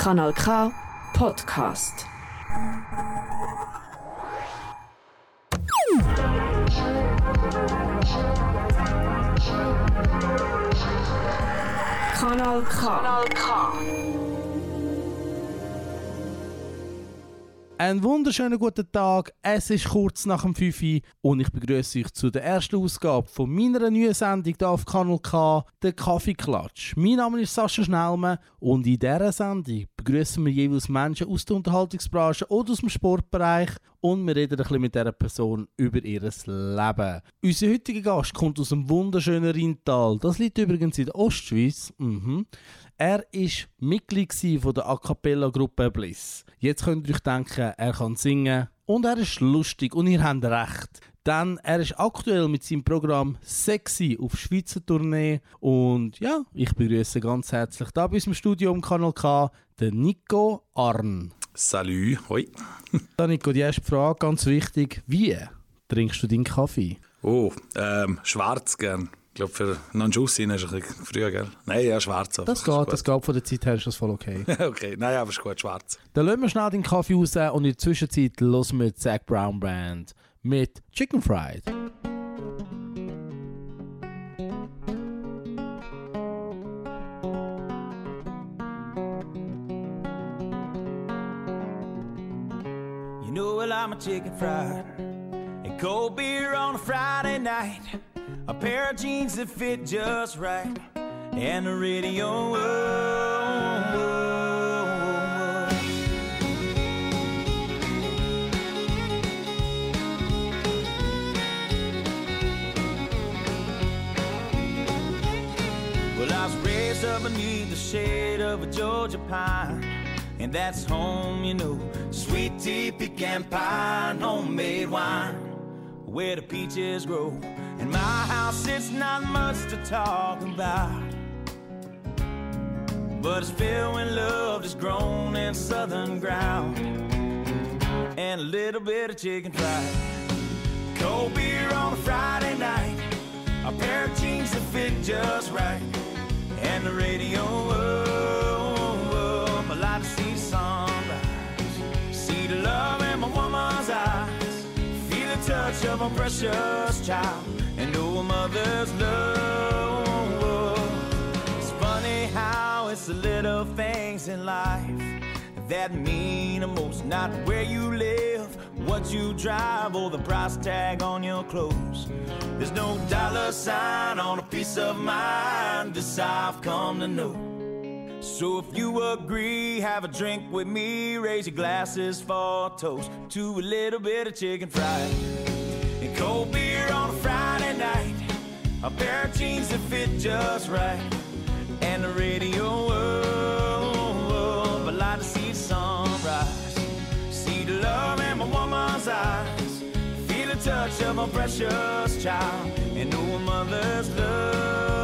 Kanal K Podcast. Kanal K. Kanal K. Einen wunderschönen guten Tag. Es ist kurz nach dem 5 Uhr und ich begrüße euch zu der ersten Ausgabe von meiner neuen Sendung hier auf Kanal K, der Kaffeeklatsch. Mein Name ist Sascha Schnellmann und in dieser Sendung begrüßen wir jeweils Menschen aus der Unterhaltungsbranche oder aus dem Sportbereich und wir reden ein bisschen mit dieser Person über ihr Leben. Unser heutiger Gast kommt aus dem wunderschönen Rheintal. Das liegt übrigens in der Ostschweiz. Mhm. Er war Mitglied der A Cappella-Gruppe Bliss. Jetzt könnt ihr euch denken, er kann singen und er ist lustig und ihr habt recht. Denn er ist aktuell mit seinem Programm Sexy auf Schweizer Tournee. Und ja, ich begrüße ganz herzlich da bei uns im Studio im Kanal K den Nico Arn. Salut, hoi. Da Nico, die erste Frage, ganz wichtig. Wie trinkst du deinen Kaffee? Oh, ähm, schwarz gern. Ich glaube, für non Juice ist es ein bisschen früher, gell? Nein, ja, schwarz. aber Das ist geht, das geht von der Zeit her, ist das voll okay. okay, nein, aber ist gut, schwarz. Dann lassen wir schnell den Kaffee raus und in der Zwischenzeit hören wir die Zac Brown Band mit Chicken Fried. Know, well, I'm a chicken fried. And cold beer on a Friday night. A pair of jeans that fit just right. And the radio. oh, oh, oh. Well, I was raised up beneath the shade of a Georgia pine. And that's home, you know. Sweet tea, pecan pie, homemade wine. Where the peaches grow. In my house, it's not much to talk about. But it's filled with love that's grown in southern ground. And a little bit of chicken fried. Cold beer on a Friday night. A pair of jeans that fit just right. And the radio touch of a precious child. And know a mother's love. It's funny how it's the little things in life that mean the most. Not where you live, what you drive, or the price tag on your clothes. There's no dollar sign on a piece of mind. This I've come to know. So if you agree, have a drink with me. Raise your glasses for a toast to a little bit of chicken fried and cold beer on a Friday night. A pair of jeans that fit just right, and the radio up. I like to see the sunrise, see the love in my woman's eyes, feel the touch of a precious child, and know a mother's love.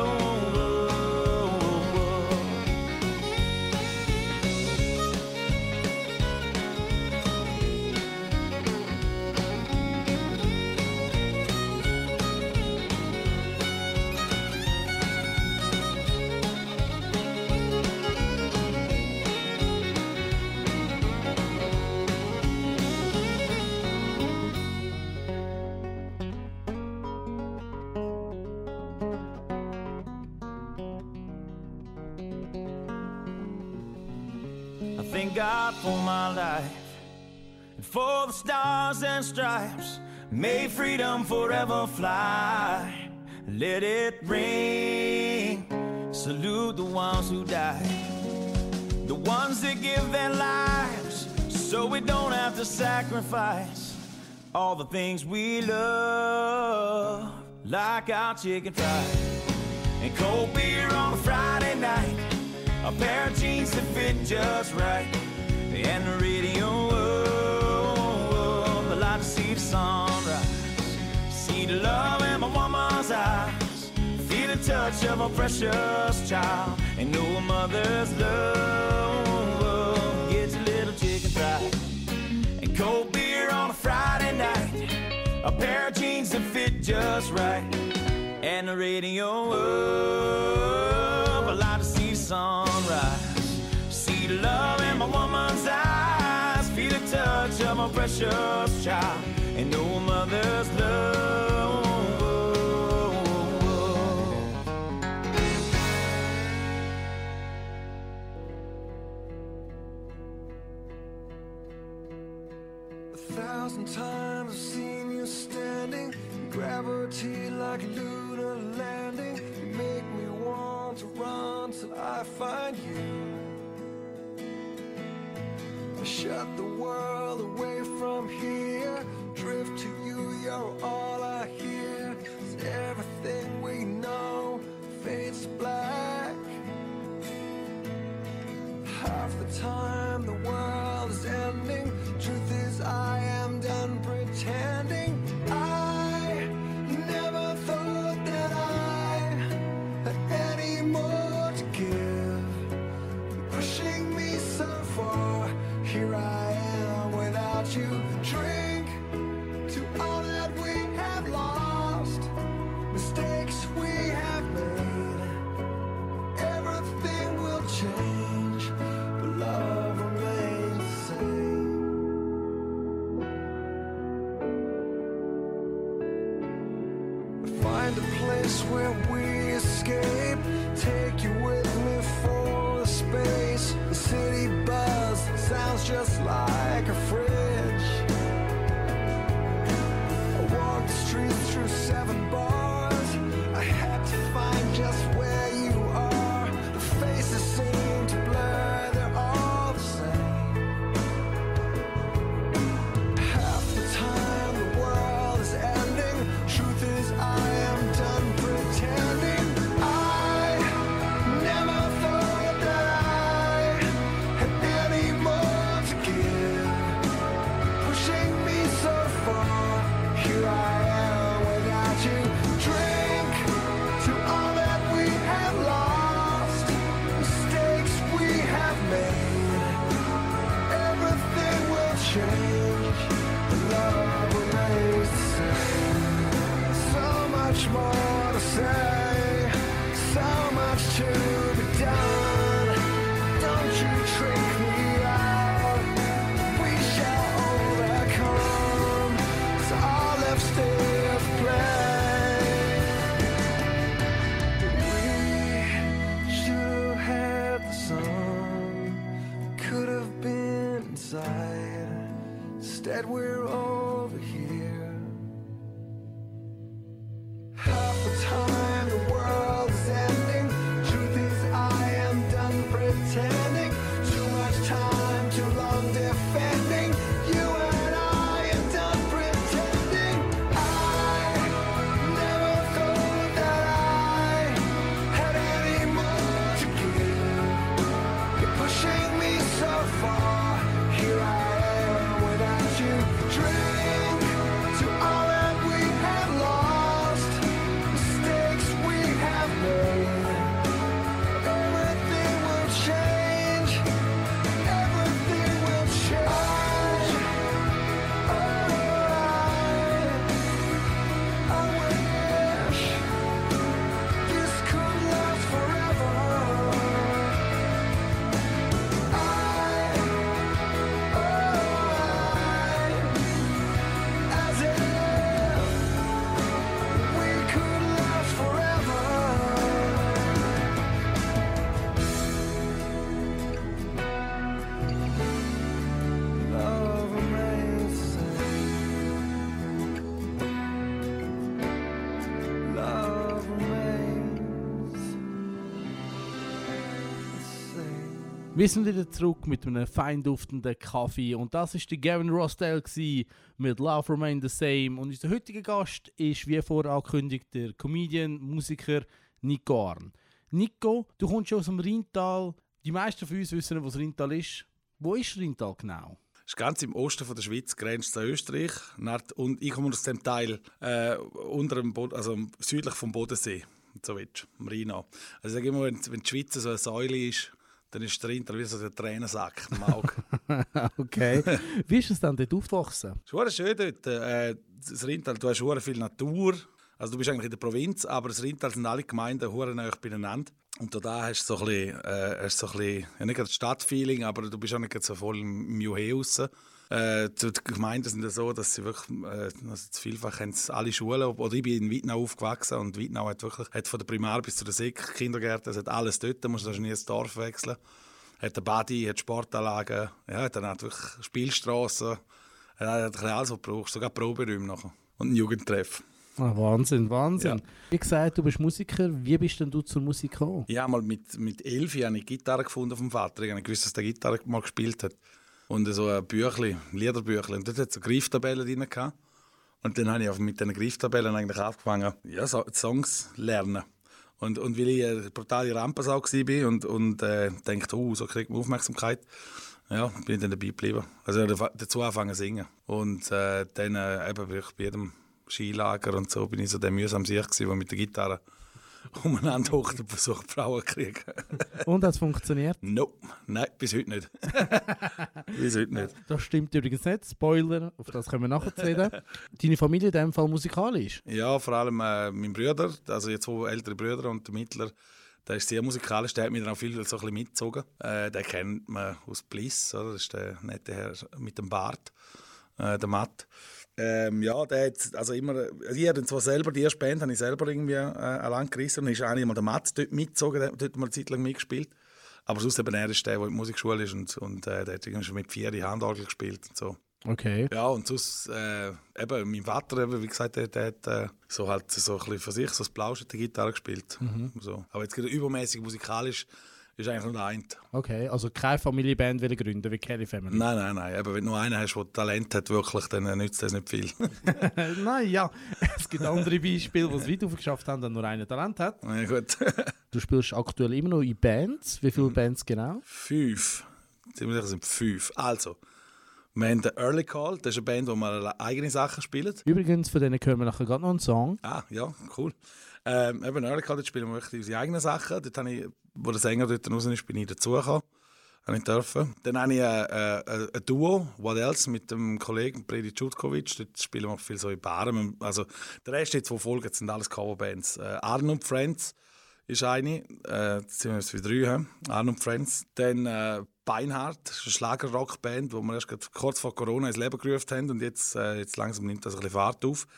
God for my life and for the stars and stripes. May freedom forever fly. Let it ring. Salute the ones who died, the ones that give their lives so we don't have to sacrifice all the things we love, like our chicken fried and cold beer on a Friday night. A pair of jeans that fit just right, and the radio up. I like to see the sunrise, see the love in my woman's eyes, feel the touch of a precious child, and know a mother's love. Get your little chicken fried and cold beer on a Friday night, a pair of jeans that fit just right, and the radio up. I like sunrise. See the love in my woman's eyes. Feel the touch of my precious child. And old mother's love. A thousand times I've seen you standing, gravity like lunar landing to run till I find you. I shut the world away from here. to be done. Don't you trick Wir sind wieder zurück mit einem fein duftenden Kaffee und das ist die Gavin Rossdale mit Love Remain the Same und unser heutiger Gast ist wie vorher angekündigt der Comedian, Musiker Nico Arn. Nico, du kommst schon aus dem Rheintal. Die meisten von uns wissen, wo das Rheintal ist. Wo ist Rheintal genau? ist ganz im Osten von der Schweiz, grenzt an Österreich. Und ich komme aus dem Teil äh, unter dem also südlich vom Bodensee, so wie am Rhein. Also ich sage immer, wenn, wenn die Schweiz so eine Säule ist, dann ist der Inter wie so der Tränensack im Auge. okay. Wie ist es dann dort aufgewachsen? Es ist schön dort. Äh, das Rintal, du hast sehr viel Natur. Also du bist eigentlich in der Provinz, aber das Rintal sind alle Gemeinden sehr nah beieinander. Und da hast du so ein bisschen, äh, hast so ein bisschen ja, nicht gerade Stadtfeeling, aber du bist auch nicht so voll im Juhe äh, die Gemeinden sind ja so, dass sie wirklich, äh, also vielfach haben alle Schulen, oder ich bin in Weidnau aufgewachsen und Weidnau hat wirklich, hat von der Primar bis zu der Sek, Kindergärten, es hat alles dort, da musst du nie ins Dorf wechseln. Hat eine Body, hat Sportanlagen, ja, hat dann hat wirklich Spielstraßen, er hat ein alles, was du brauchst, sogar Proberäume nachher. Und einen Jugendtreff. Ah, Wahnsinn, Wahnsinn. Wie gesagt, du bist Musiker. Wie bist denn du zur Musik gekommen? Ja, mal mit, mit elf habe ich Gitarre gefunden vom Vater. Ich gewusst, dass der Gitarre mal gespielt hat. Und so ein Büchlein, ein Liederbüchlein. Und dort hat es so Grifftabellen drin. Gehabt. Und dann habe ich mit diesen Grifftabellen eigentlich angefangen, ja, so Songs lernen. Und, und weil ich eine brutale Rampensau war und, und äh, dachte, oh, so kriegt man Aufmerksamkeit, ja, bin ich dann dabei geblieben. Also dazu angefangen zu singen. Und äh, dann äh, eben bei jedem Skilager und so bin ich so der mühsam Sieg gewesen, der mit der Gitarre umeinander hockt und versucht, Frauen zu kriegen. Und hat es funktioniert? Nope. Nein, bis heute nicht. bis heute nicht. Das stimmt übrigens nicht. Spoiler, auf das können wir nachher reden. Deine Familie in diesem Fall musikalisch? Ja, vor allem äh, mein Bruder, also jetzt zwei ältere Brüder und der Mittler, der ist sehr musikalisch, der hat mich dann auch viel so ein bisschen mitgezogen. Äh, den kennt man aus Bliss, oder? das ist der nette Herr mit dem Bart, äh, der Matt. Ähm, ja, der hat also immer, also ich habe zwar selber, die erste Band habe ich selber irgendwie äh, allein gerissen und ist eigentlich mal der Matt dort mitgezogen, der hat dort mal eine Zeit lang mitgespielt. Aber sonst eben er ist der, der in der Musikschule ist und, und äh, der hat irgendwie schon mit vier die Handorgel gespielt und so. Okay. Ja, und sonst, äh, eben, mein Vater, eben, wie gesagt, der, der hat äh, so halt so ein bisschen für sich so das Blauschen der Gitarre gespielt. So. Aber jetzt gerade übermäßig musikalisch ist eigentlich nur der eine. Okay, also keine Familienband will gründen wie Kelly Family. Nein, nein, nein. Eben, wenn du nur einen hast, der Talent hat, wirklich, dann äh, nützt das nicht viel. Nein, ja. Es gibt andere Beispiele, die es weit aufgeschafft haben, der nur einen Talent hat. ja, gut. Du spielst aktuell immer noch in Bands. Wie viele Bands genau? fünf. Ziemlich sicher sind fünf. Also, wir haben den Early Call, das ist eine Band, wo wir eigene Sachen spielen. Übrigens, von denen hören wir nachher gerade noch einen Song. Ah, ja, cool. Ähm, eben Early Call, dort spielen wir wirklich unsere eigenen Sachen. Dort habe ich, wo der Sänger dort raus ist, bin ich dazugekommen. Habe ich dürfen. Dann habe ich ein, ein, ein Duo, What Else, mit dem Kollegen Bredi Čutkovic. Dort spielen wir viel so in Baren. Also, der Rest jetzt, die folgen, sind alles Coverbands. Äh, Arnold Friends ist eine. Äh, jetzt sind wir jetzt wieder drei. He? Arnold Friends. Dann äh, Beinhardt, das ist eine Schlagerrockband, die wir erst kurz vor Corona ins Leben gerufen haben. Und jetzt, äh, jetzt langsam nimmt das ein bisschen Fahrt auf.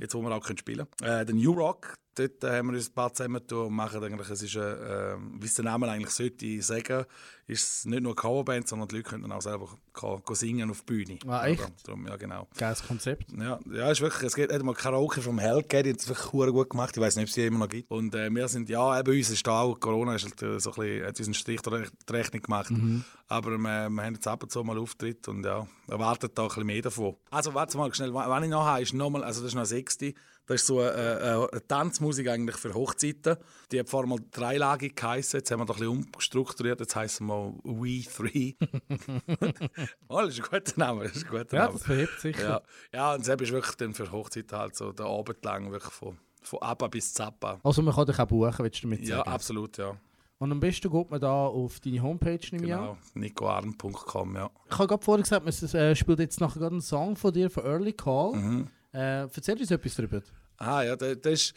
Jetzt, wo wir auch können spielen können. Äh, der New Rock, dort äh, haben wir uns ein paar zusammen getan und machen eigentlich, es ist, äh, äh, wie es der Name eigentlich sollte sagen, ist es nicht nur eine Coverband, sondern die Leute können dann auch selber go, go singen auf der Bühne. Ah, echt? Darum, ja, genau. Geiles Konzept. Ja, ja, ist wirklich, es geht hat mal Karaoke vom Hell gegeben, die hat es wirklich gut gemacht. Ich weiß nicht, ob es die immer noch gibt. Und äh, wir sind, ja, bei uns ist da auch, Corona ist halt, äh, so ein bisschen, hat uns einen Strich durch die Rechnung gemacht. Aber äh, wir haben jetzt ab und zu mal Auftritt und ja, erwartet da ein bisschen mehr davon. Also warte mal schnell, was ich noch habe, ist nochmal, also das ist noch eine sechste, das ist so eine, eine, eine Tanzmusik eigentlich für Hochzeiten. Die hat vorher mal dreilagig geheißen, jetzt haben wir da ein bisschen umstrukturiert, jetzt heißen wir We Three. oh, das ist ein guter Name, das ist ein guter Ja, Name. das verhebt sich. Ja, ja und das ist wirklich dann für Hochzeiten halt so der Abend lang, wirklich von, von Abba bis Zappa. Also man kann dich auch buchen, willst du damit Ja, sagen? absolut, ja. Und am besten geht man da auf deine Homepage im. Genau, nicoarn.com, ja. Ich habe gerade vorher gesagt, man äh, spielt jetzt nachher gerade einen Song von dir von Early Call. Mhm. Äh, erzähl uns etwas darüber. Ah ja, das, das ist...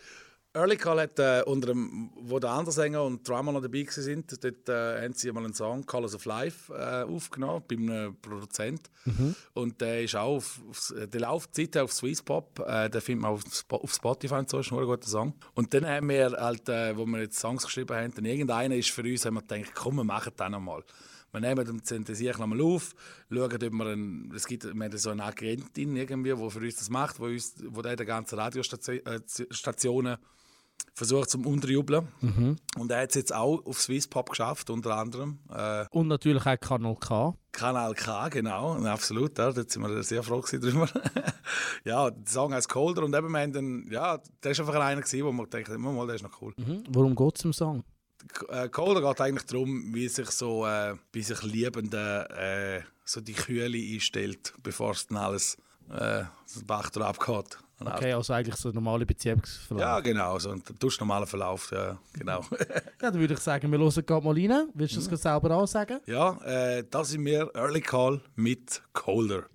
Early Call hat äh, unter dem, wo der andere Sänger und Drummer noch dabei waren, sind, dort äh, haben sie mal einen Song Colors of Life äh, aufgenommen bei einem Produzent und der ist auch auf, auf der läuft seither auf Swiss Pop, äh, den findet man auf, auf Spotify und so, ist nur ein guter Song. Und dann haben wir halt, äh, wo wir jetzt Songs geschrieben haben, dann irgendeiner ist für uns, haben wir gedacht, komm, wir machen den nochmal. Wir nehmen den Synthesier nochmal auf, schauen, ob wir einen, es gibt, wir haben so eine Agentin irgendwie, die für uns das macht, wo, uns, wo der die ganzen Radiostationen versucht zum Unterjubeln. Und er hat es jetzt auch auf Swiss Pop geschafft, unter anderem. Äh, Und natürlich auch Kanal K. Kanal K, genau, absolut, ja, da sind wir sehr froh drüber. ja, der Song heißt Colder und eben, wir haben dann, ja, der ist einfach einer gewesen, wo man denkt, immer mal, der ist noch cool. Mhm. Worum geht es im Song? Äh, Colder geht eigentlich darum, wie sich so, äh, wie sich Liebende äh, so die Kühle einstellt, bevor es dann alles äh, das Bach drauf abgeht. Okay, also eigentlich so ein normaler Beziehungsverlauf. Ja, genau, so ein durchschnormaler Verlauf, ja, genau. Ja, dann würde ich sagen, wir hören gerade mal rein. Willst du das gerade selber ansagen? ja, äh, das sind wir Early Call mit Colder.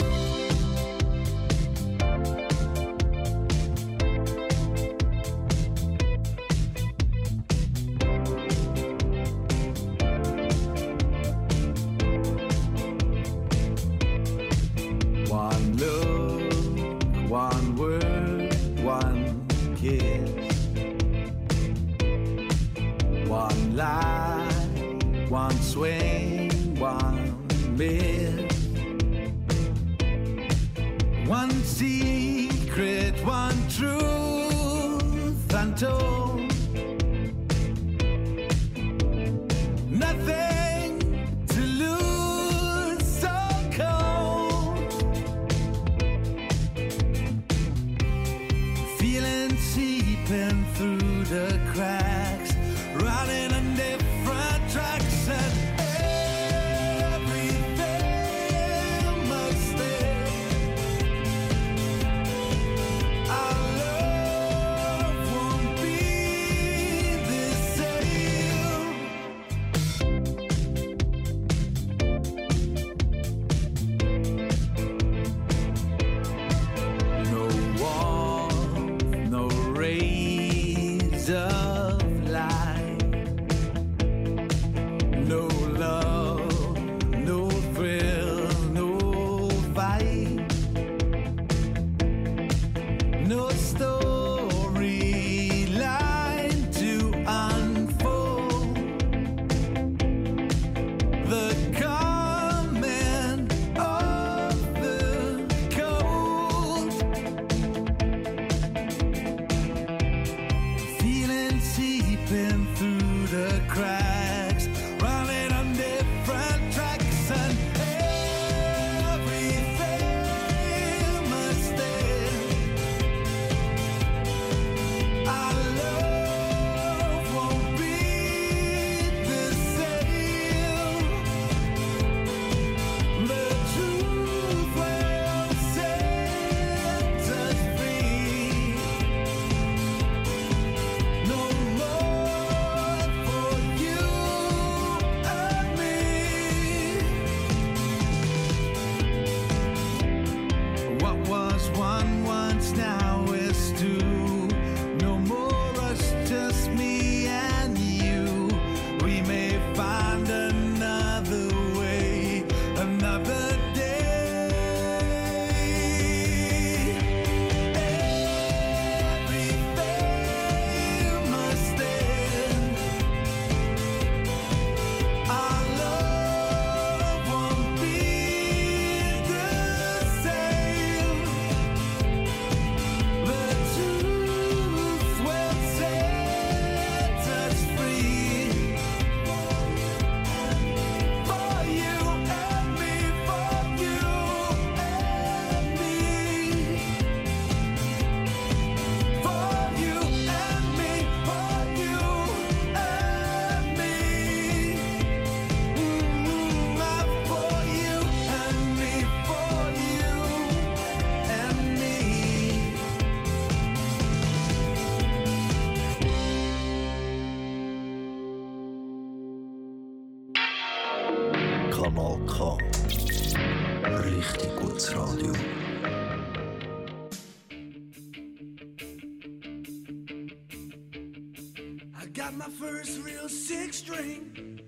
Got my first real six string,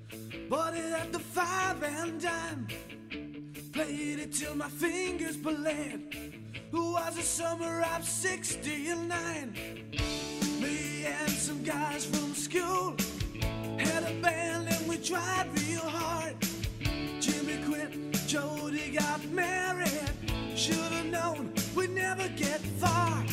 bought it at the five and dime. Played it till my fingers bled. Who was a summer of 69? Me and some guys from school had a band and we tried real hard. Jimmy quit, Jody got married. Should've known we'd never get far.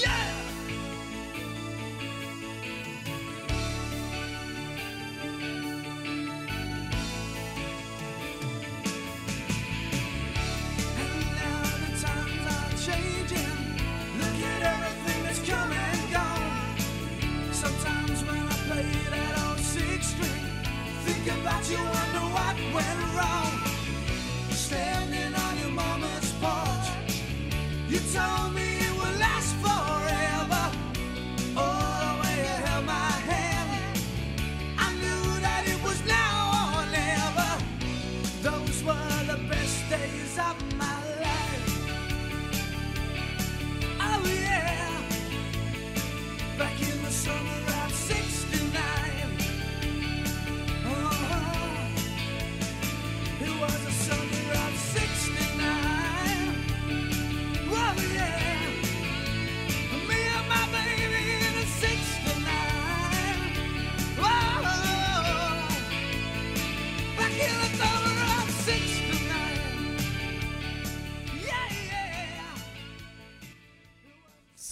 Yeah!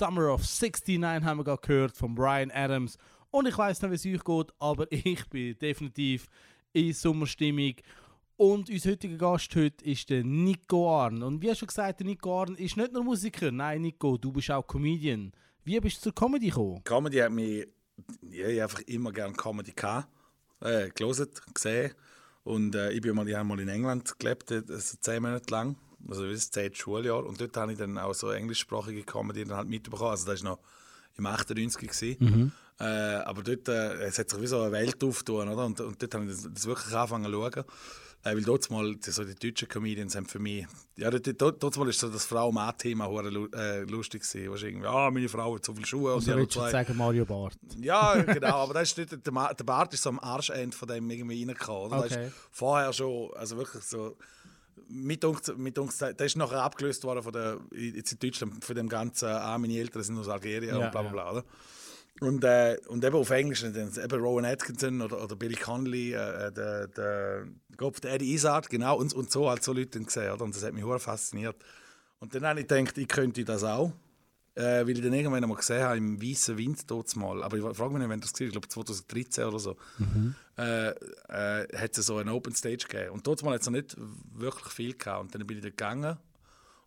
Summer of 69 haben wir gerade gehört von Brian Adams. Und ich weiß nicht, wie es euch geht, aber ich bin definitiv in Sommerstimmung. Und unser heutiger Gast heute ist der Nico Arn. Und wie schon gesagt, der Nico Arn ist nicht nur Musiker. Nein, Nico, du bist auch Comedian. Wie bist du zur Comedy gekommen? Comedy hat mich ich einfach immer gerne Comedy gehabt, äh, gelesen, gesehen. Und äh, ich bin mal, ich habe mal in England gelebt, äh, also zehn Monate lang, also das zehn Schuljahr. Und dort habe ich dann auch so englischsprachige Comedy dann halt mitbekommen. Also das war noch im 98 gewesen. Äh, aber dort äh, es hat sich wie so eine Welt aufgetan, oder? Und, und dort habe ich das, das wirklich angefangen zu schauen. Äh, weil dort mal, die- so die deutschen Comedians haben für mich, ja, dort, dort, dort mal ist so das Frau-Mann-Thema äh, lustig gewesen. Weißt irgendwie, ah, meine Frau hat so viele Schuhe und Also du zwei. jetzt sagen Mario Barth? Ja, genau, aber das ist nicht, der, der Bart ist so am Arschende von dem irgendwie reingekommen. Oder? Okay. vorher schon, also wirklich so, mit uns, mit uns, der ist nachher abgelöst worden von der, jetzt in Deutschland, von dem ganzen, ah, meine Eltern sind aus Algerien Ja, und bla bla bla. Oder? Und, äh, und eben auf Englisch, eben Rowan Atkinson oder, oder Billy Connolly, äh, der, der, Gott, der Eddie Izzard, genau, und, und so halt so Leute gesehen, oder? Und das hat mich hure fasziniert. Und dann habe ich gedacht, ich könnte das auch. Äh, weil ich dann irgendwann einmal gesehen habe, im Weißen Wind dort mal, aber ich frage mich nicht, wenn das war, ich glaube 2013 oder so, äh, äh, hat es so eine Open Stage gegeben. Und dort mal hat es noch nicht wirklich viel gehabt. Und dann bin ich da gegangen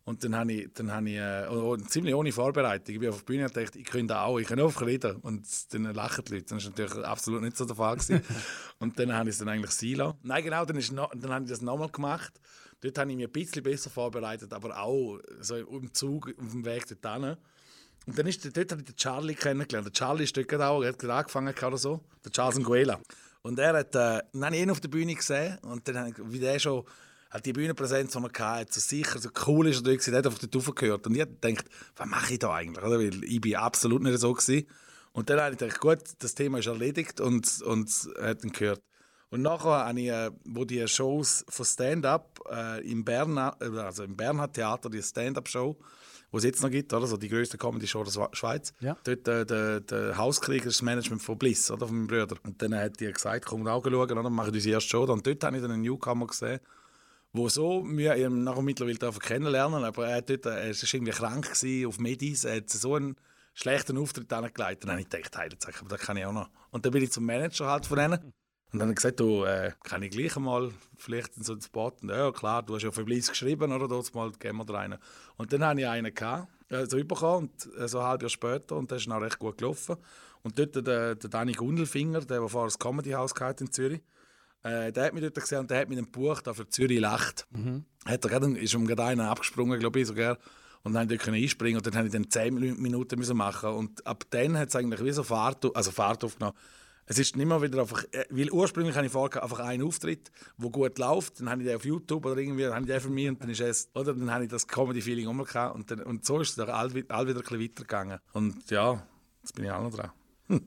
und dann habe ich, dann habe ich äh, oh, oh, ziemlich ohne Vorbereitung, ich bin auf der Bühne und dachte, ich könnte auch, ich kann einfach reden. Und dann lachen die Leute. Das war natürlich absolut nicht so der Fall. Gewesen. und dann habe ich es dann eigentlich sein lassen. Nein, genau, dann, ist noch, dann habe ich das nochmal gemacht. Dort habe ich mich ein bisschen besser vorbereitet, aber auch so im Zug, auf dem Weg dorthin. Und dann ist, dort habe ich den Charlie kennengelernt. Der Charlie ist dort auch, er hat gerade angefangen oder so. Der Charles Nguela. Und er hat, äh, dann habe ich ihn auf der Bühne gesehen und dann wie der schon, hat die Bühnenpräsenz, die er hatte, so sicher, so cool ist er dort gewesen, der hat einfach dort raufgehört. Und ich habe gedacht, was mache ich da eigentlich? Oder? Weil ich bin absolut nicht so gewesen. Und dann habe ich gedacht, gut, das Thema ist erledigt und, und hat ihn gehört. Und nachher habe ich, äh, wo die Shows von Stand-Up äh, im Berna, äh, also im Bernhard Theater, die Stand-Up-Show, wo es jetzt noch gibt, oder? So die größte Comedy-Show der Schweiz. Ja. Dort äh, der, der Hauskrieger ist das Management von Bliss, oder? Von meinem Bruder. Und dann hat die gesagt, komm auch schauen, oder? Machen wir unsere erste Show. Und dort habe ich dann einen Newcomer gesehen, wo so wir ihn nachher mittlerweile kennenlernen, aber er, dort, er ist irgendwie krank gewesen, auf Medis, er hat so einen schlechten Auftritt angelegt. Und dann habe ich gedacht, hey, aber das kann ich auch noch. Und dann bin ich zum Manager halt von denen. Und dann habe ich gesagt, du, äh, kann ich gleich einmal vielleicht in so einen Spot? Und, ja, klar, du hast ja für Bliss geschrieben, oder? Dort mal geben wir dir einen. Und dann habe ich einen gehabt, äh, so bekommen, und, äh, so ein halbes Jahr später, und das ist noch recht gut gelaufen. Und dort der, der Dani Gundelfinger, der, der vorher das Comedy House hatte in Zürich, äh, der hat mich dort gesehen und der hat mich dann gebucht, für Zürich lacht. Hat er gerade, ist um gerade einer abgesprungen, glaube ich sogar. Und dann konnte ich einspringen und dann habe ich dann 10 Minuten müssen machen Und ab dann hat es eigentlich wie so Fahrt, also Fahrt aufgenommen. Es ist mehr wieder einfach, äh, weil ursprünglich habe ich vorher einfach einen Auftritt, der gut läuft, dann habe ich den auf YouTube oder irgendwie, dann habe ich den für mich und dann ist es, oder dann habe ich das Comedy-Feeling auch gehabt und, dann, und so ist es dann all, all wieder ein bisschen weitergegangen. Und ja, jetzt bin ich auch noch dran.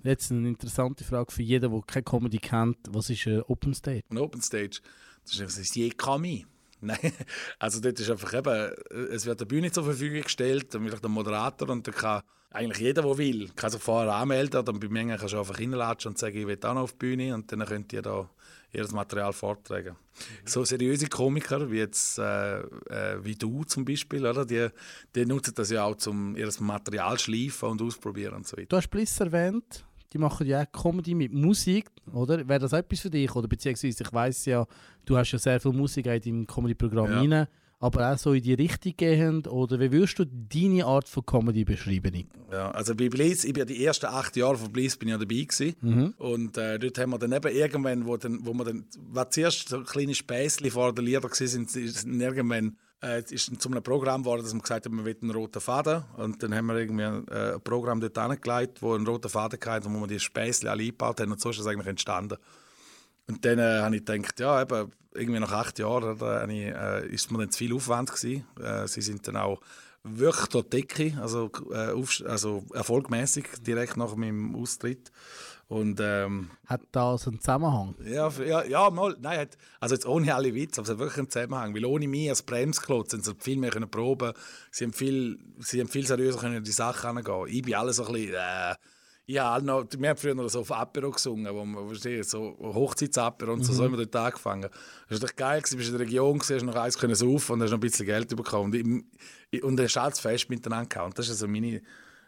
Jetzt eine interessante Frage für jeden, der keine Comedy kennt. Was ist ein Open Stage? Ein Open Stage, das ist, das ist je Kami. Nein, also dort ist einfach eben, es wird eine Bühne zur Verfügung gestellt, dann vielleicht ein Moderator und dann kann eigentlich jeder, der will, kann sich vorher anmelden, dann bei Mengen kannst du einfach hinlatschen und sagen, ich will auch noch auf die Bühne und dann könnt ihr da ihr Material vortragen. So seriöse Komiker wie jetzt äh, äh, wie du zum Beispiel, oder? Die, die nutzen das ja auch zum ihr Material schleifen und ausprobieren und so weiter. Du hast Bliss erwähnt, die machen ja auch Comedy mit Musik, oder? Wäre das etwas für dich? Oder beziehungsweise, ich weiss ja, du hast ja sehr viel Musik in deinem Comedy-Programm Ja. rein, aber auch so in die Richtung gehend. Oder wie würdest du deine Art von Comedy beschreiben? Ja, also bei Bliss, ich bin ja die ersten acht Jahre von Bliss bin ich ja dabei gewesen. Und äh, dort haben wir dann eben irgendwann, wo, dann, wo wir dann, was zuerst so kleine Späßchen vor den Liedern waren, sind, sind irgendwann äh, es ist zu einem Programm geworden, dass man gesagt hat, man will einen roten Faden. Und dann haben wir irgendwie ein, äh, ein Programm dort angelegt, wo einen roten Faden hatte, wo wir die Späßchen alle eingebaut haben. Und so ist das eigentlich entstanden. Und dann äh, habe ich gedacht, ja, eben, irgendwie nach acht Jahren habe ich, äh, ist mir dann zu viel Aufwand gewesen. Äh, sie sind dann auch wirklich durch die Decke, also, äh, auf, also erfolgmäßig direkt nach meinem Austritt. Und ähm, Hat das einen Zusammenhang? ja, ja, ja, mal, nein, hat, also jetzt ohne alle Witze, aber es hat wirklich einen Zusammenhang, weil ohne mich als Bremsklotz haben sie viel mehr können proben, sie haben viel, sie haben viel seriöser können die Sache angehen. Ich bin alles so ein bisschen, äh, ja, noch, wir haben früher noch so auf Apero gesungen, wo man, versteht, so Hochzeitsapero und so, so haben wir dort angefangen. Das war doch geil, du bist in der Region, hast noch eins können saufen und hast noch ein bisschen Geld bekommen. Und, ich, und dann hast alles fest miteinander gehabt. Und das ist also meine,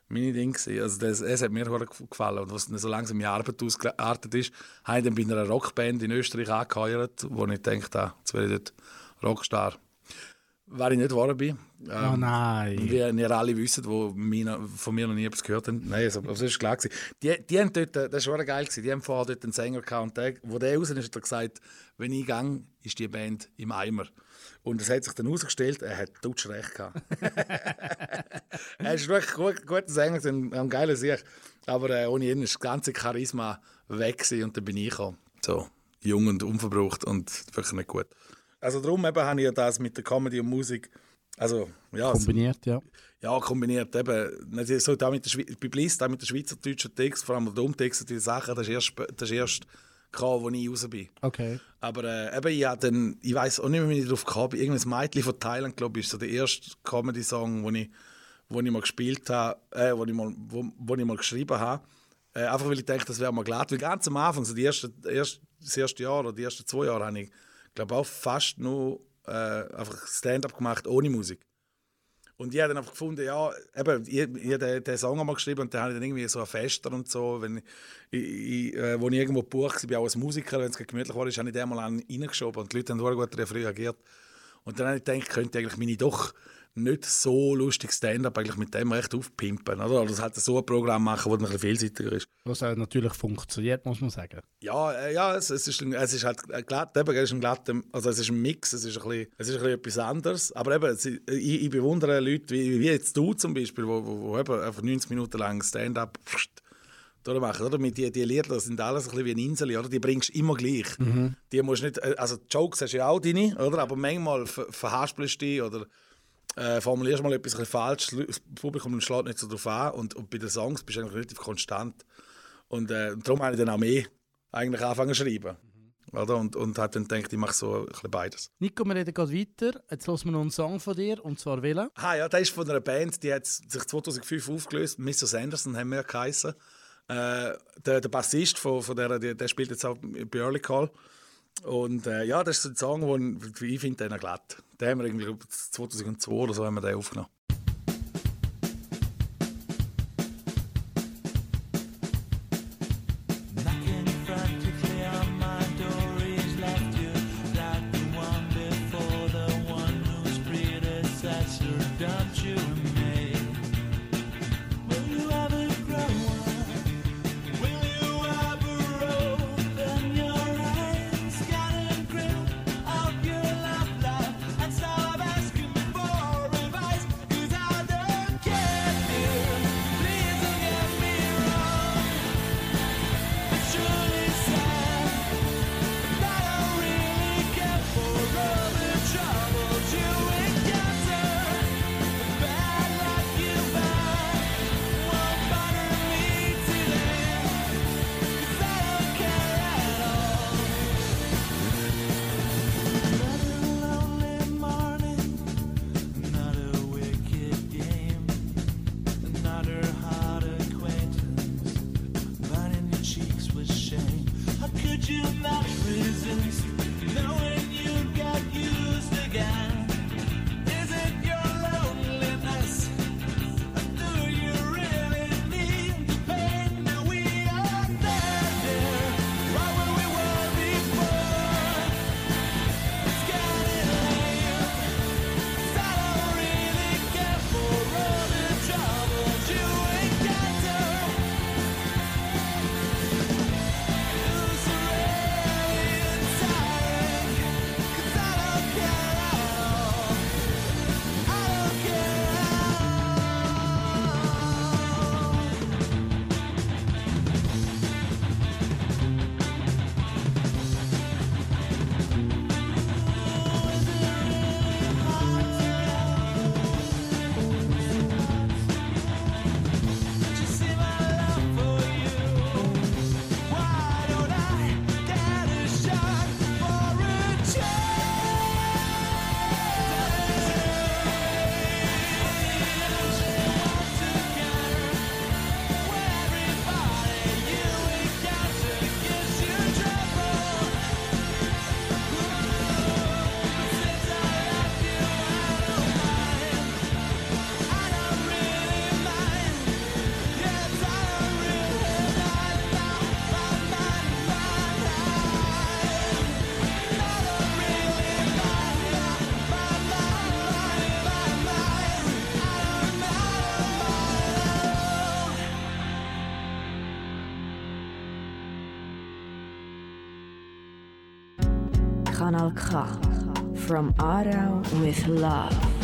meine Ding gewesen. Also das, das hat mir gefallen. Und was dann so langsam in Arbeit ausgeartet ist, habe ich dann bei einer Rockband in Österreich angeheuert, wo ich dachte, ah, jetzt werde ich dort Rockstar. Weil ich nicht geworden bin. Ähm, Oh nein. Wie ihr alle wisst, die von mir noch nie etwas gehört haben. Nein, also, das ist klar. Gewesen. Die, die haben dort, das war geil, gewesen. die haben vorher dort einen Sänger gehabt. Und der, wo der raus ist, hat er gesagt, wenn ich gehe, ist die Band im Eimer. Und es hat sich dann herausgestellt, er hat tutsch recht gehabt. er ist wirklich gut, guter Sänger, ein, ein geiler Sieg. Aber äh, ohne ihn ist das ganze Charisma weg gewesen und dann bin ich gekommen. So, jung und unverbraucht und wirklich nicht gut. Also darum eben habe ich ja das mit der Comedy und Musik, also ja, Kombiniert, ja. ja, kombiniert eben. So, da mit der Schwe bei Bliss, da mit der schweizerdeutschen Text, vor allem der Umtext, die Sachen, das ist erst, das ist erst gekommen, als ich raus bin. Okay. Aber äh, eben, ich, hab dann, ich weiß auch nicht mehr, wie ich darauf kam. Irgendein Mädchen von Thailand, glaube ich, ist so der erste Comedy-Song, den ich, wo ich mal gespielt habe, äh, wo, ich mal, wo, wo ich mal geschrieben habe. Äh, einfach weil ich denke, das wäre mal glatt. Weil ganz am Anfang, so die ersten, erst, das erste Jahr oder die ersten zwei Jahre, habe ich, glaube auch fast nur äh, einfach Stand-up gemacht, ohne Musik. Und ich habe dann einfach gefunden, ja, eben, ich, ich habe den, Song einmal geschrieben und dann habe ich dann irgendwie so ein Fester und so, wenn ich, ich, äh, wo ich irgendwo gebucht war, bin auch als Musiker, wenn es gemütlich war, habe ich den mal reingeschoben und die Leute haben sehr gut reagiert. Und dann habe ich gedacht, könnte eigentlich meine doch nicht so lustig Stand-up eigentlich mit dem recht aufpimpen, oder? Oder halt so ein Programm machen, das ein bisschen vielseitiger ist. Was auch natürlich funktioniert, muss man sagen. Ja, äh, ja es, es, ist, ein- es ist halt äh, glatt, eben, es ist ein glatter, also es ist ein Mix, es ist ein bisschen, es ist ein bisschen etwas anderes, aber eben, es, ich, ich bewundere Leute wie, wie jetzt du zum Beispiel, wo, wo, wo eben einfach 90 Minuten lang Stand-up durchmachen, oder? Mit die, die Lieder sind alles ein bisschen wie eine Insel, oder? Die bringst du immer gleich. Die musst nicht, äh, also Jokes hast du ja auch deine, oder? Aber manchmal ver verhaspelst du dich oder äh, formulierst mal etwas falsch, das Publikum schlägt nicht so drauf an und, und bei den Songs bist du eigentlich relativ konstant. Und äh, darum habe ich dann auch mehr eigentlich angefangen zu schreiben. Oder? Und, und habe dann gedacht, ich mache so ein bisschen beides. Nico, wir reden gerade weiter. Jetzt hören wir noch einen Song von dir, und zwar Wille. Ah ja, der ist von einer Band, die hat sich 2005 aufgelöst. Mr. Sanderson haben wir geheißen. Äh, der, der Bassist von, von der, der, der spielt jetzt auch bei Early Call. Und äh, ja, das ist so ein Song, wo ich, finde den glatt. Den haben wir irgendwie glaub, 2002 oder so haben wir den aufgenommen. with love.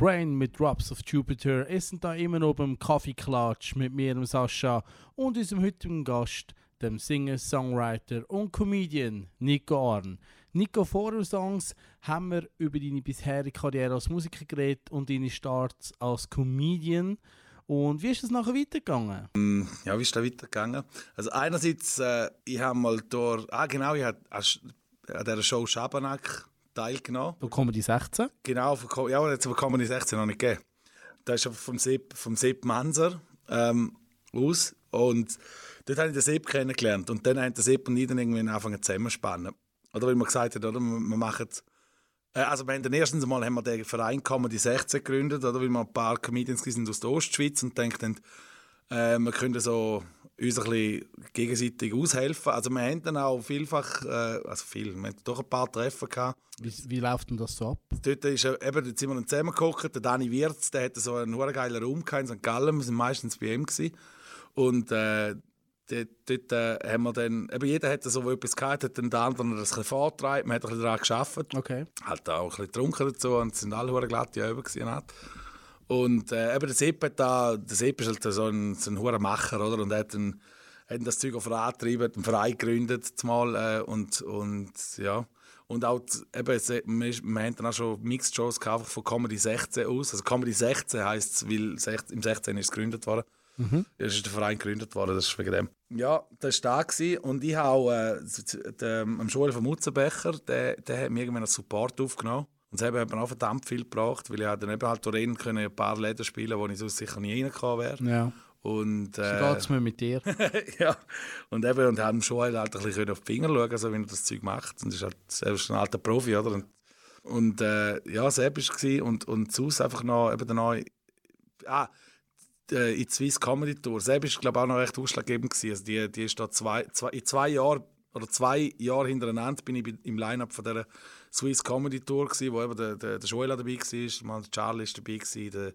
Train mit Drops of Jupiter essen da immer noch beim Kaffeeklatsch mit mir, dem Sascha und unserem heutigen Gast, dem Singer, Songwriter und Comedian Nico Arn. Nico, vor dem Songs haben wir über deine bisherige Karriere als Musiker geredet und deine Starts als Comedian. Und wie ist das nachher weitergegangen? Mm, ja, wie ist das weitergegangen? Also einerseits, äh, ich habe mal dort, ah genau, ich habe an dieser Show Schabernack teilgenommen. Von Comedy 16? Genau, von, ja, jetzt von Comedy 16 noch nicht gegeben. Das ist aber vom Sepp, vom Sepp Manser ähm, aus. Und dort habe ich den Sepp kennengelernt. Und dann haben der Sepp und ich dann irgendwie angefangen zusammenspannen. Oder weil man gesagt hat, oder, wir machen... Äh, also wir haben dann erstens mal haben wir den Verein Comedy 16 gegründet, oder, weil wir ein paar Comedians sind aus der Ostschweiz und denken äh, wir können so uns ein bisschen gegenseitig aushelfen. Also wir haben dann auch vielfach, äh, also viel, wir haben doch ein paar Treffen gehabt. Wie, wie läuft denn das so ab? Dort, ist, er- eben, dort sind wir zusammengeguckt. Der Dani Wirz, der hatte so einen geilen Raum in St. Gallen. Wir sind meistens bei ihm. Gewesen. Und äh, dort, dort äh, haben wir dann, eben jeder hatte so etwas gehabt, hat dann der andere das ein bisschen vorgetragen. Man hat ein bisschen daran gearbeitet. Okay. Halt auch ein bisschen getrunken dazu und es sind alle glatt ja über gewesen. halt. Und äh, eben der Sepp da, der Sepp ist halt so ein, so ein hoher Macher, oder? Und er hat dann, hat das Zeug auf vorangetrieben, hat einen Verein gegründet zumal, äh, und, und ja. Und auch, die- eben, wir, wir haben dann auch schon Mixed-Shows gehabt, einfach von Comedy 16 aus. Also Comedy 16 heisst es, weil sech- im 16 ist es gegründet worden. Es ist der Verein gegründet worden, das ist wegen dem. Ja, das war da gewesen. und ich habe auch äh, am Schule von Mutzenbecher, der, der hat mir irgendwann einen Support aufgenommen. Und das hat mir auch verdammt viel gebracht, weil ich dann eben halt durch ihn können ein paar Läden spielen wo ich sonst sicher nie reingekommen wäre. Ja. Und, äh, geht's mir mit dir? ja, und eben, und haben schon halt ein bisschen auf die Finger schauen, so wie er das Zeug macht. Und ist halt, er ist ein alter Profi, oder? Und, und äh, ja, Seb war es und, und Sus einfach noch, eben noch, ah, äh, in die Swiss Comedy Tour. Seb ist, glaube ich, auch noch recht ausschlaggebend gewesen. Also die, die ist da zwei, zwei, in zwei Jahren, oder zwei Jahre hintereinander bin ich im Line-Up von dieser Swiss Comedy Tour gewesen, wo eben der, der, der Joel dabei war, mal der Charlie ist dabei gewesen, der,